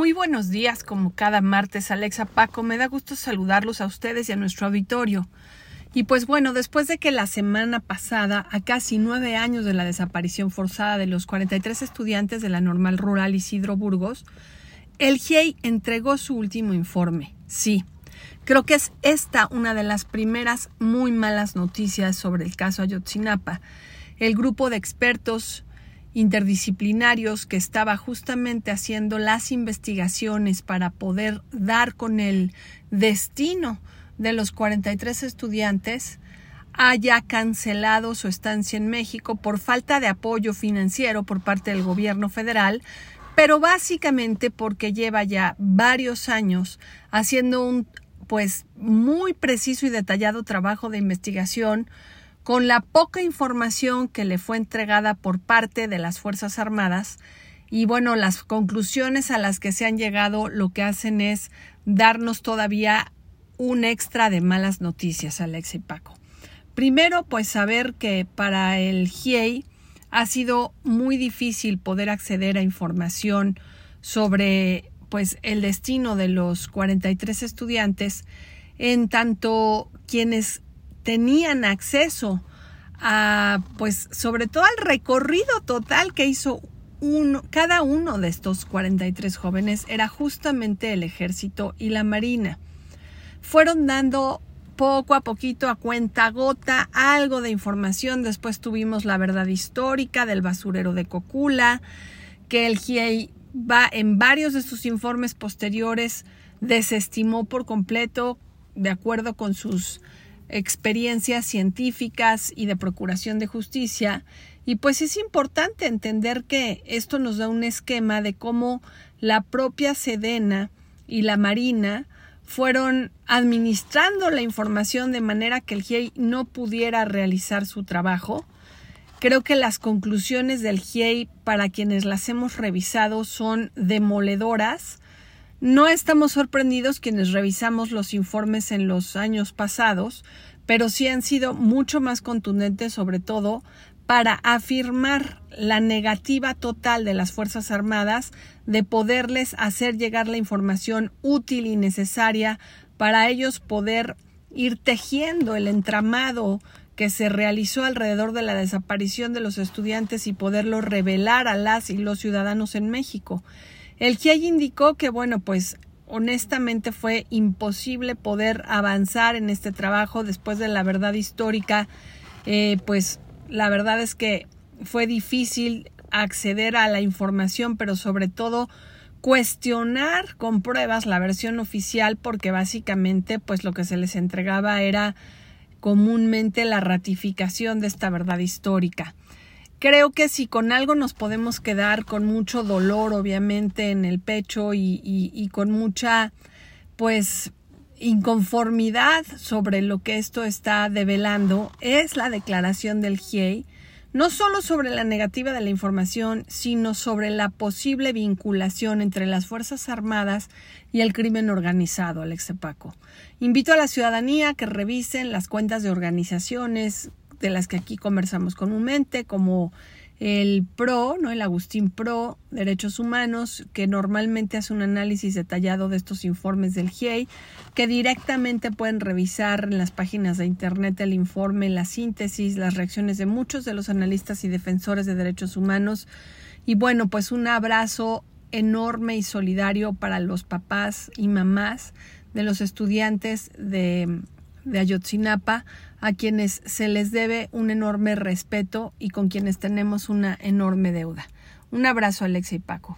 Muy buenos días, como cada martes, Alexa Paco. Me da gusto saludarlos a ustedes y a nuestro auditorio. Y pues bueno, después de que la semana pasada, a casi nueve años de la desaparición forzada de los 43 estudiantes de la normal rural Isidro Burgos, el GIEI entregó su último informe. Sí, creo que es esta una de las primeras muy malas noticias sobre el caso Ayotzinapa. El grupo de expertos interdisciplinarios que estaba justamente haciendo las investigaciones para poder dar con el destino de los 43 estudiantes haya cancelado su estancia en México por falta de apoyo financiero por parte del gobierno federal, pero básicamente porque lleva ya varios años haciendo un pues muy preciso y detallado trabajo de investigación con la poca información que le fue entregada por parte de las Fuerzas Armadas y bueno, las conclusiones a las que se han llegado lo que hacen es darnos todavía un extra de malas noticias, Alex y Paco. Primero, pues saber que para el GIEI ha sido muy difícil poder acceder a información sobre pues el destino de los 43 estudiantes en tanto quienes tenían acceso a, pues, sobre todo al recorrido total que hizo uno, cada uno de estos 43 jóvenes era justamente el ejército y la marina. Fueron dando poco a poquito a cuenta gota algo de información. Después tuvimos la verdad histórica del basurero de Cocula, que el GIEI va en varios de sus informes posteriores desestimó por completo de acuerdo con sus experiencias científicas y de procuración de justicia. Y pues es importante entender que esto nos da un esquema de cómo la propia Sedena y la Marina fueron administrando la información de manera que el GIEI no pudiera realizar su trabajo. Creo que las conclusiones del GIEI, para quienes las hemos revisado, son demoledoras. No estamos sorprendidos quienes revisamos los informes en los años pasados, pero sí han sido mucho más contundentes, sobre todo para afirmar la negativa total de las Fuerzas Armadas de poderles hacer llegar la información útil y necesaria para ellos poder ir tejiendo el entramado que se realizó alrededor de la desaparición de los estudiantes y poderlo revelar a las y los ciudadanos en México. El GIEI indicó que, bueno, pues honestamente fue imposible poder avanzar en este trabajo después de la verdad histórica, eh, pues la verdad es que fue difícil acceder a la información, pero sobre todo cuestionar con pruebas la versión oficial porque básicamente pues lo que se les entregaba era comúnmente la ratificación de esta verdad histórica. Creo que si con algo nos podemos quedar con mucho dolor, obviamente, en el pecho y, con mucha, pues, inconformidad sobre lo que esto está develando, es la declaración del GIEI, no solo sobre la negativa de la información, sino sobre la posible vinculación entre las Fuerzas Armadas y el crimen organizado, Alex Paco. Invito a la ciudadanía a que revisen las cuentas de organizaciones de las que aquí conversamos comúnmente, como el PRO, ¿no? el Agustín PRO, Derechos Humanos, que normalmente hace un análisis detallado de estos informes del GIEI, que directamente pueden revisar en las páginas de Internet el informe, la síntesis, las reacciones de muchos de los analistas y defensores de derechos humanos. Y bueno, pues un abrazo enorme y solidario para los papás y mamás de los estudiantes de de Ayotzinapa, a quienes se les debe un enorme respeto y con quienes tenemos una enorme deuda. Un abrazo, Alexia y Paco.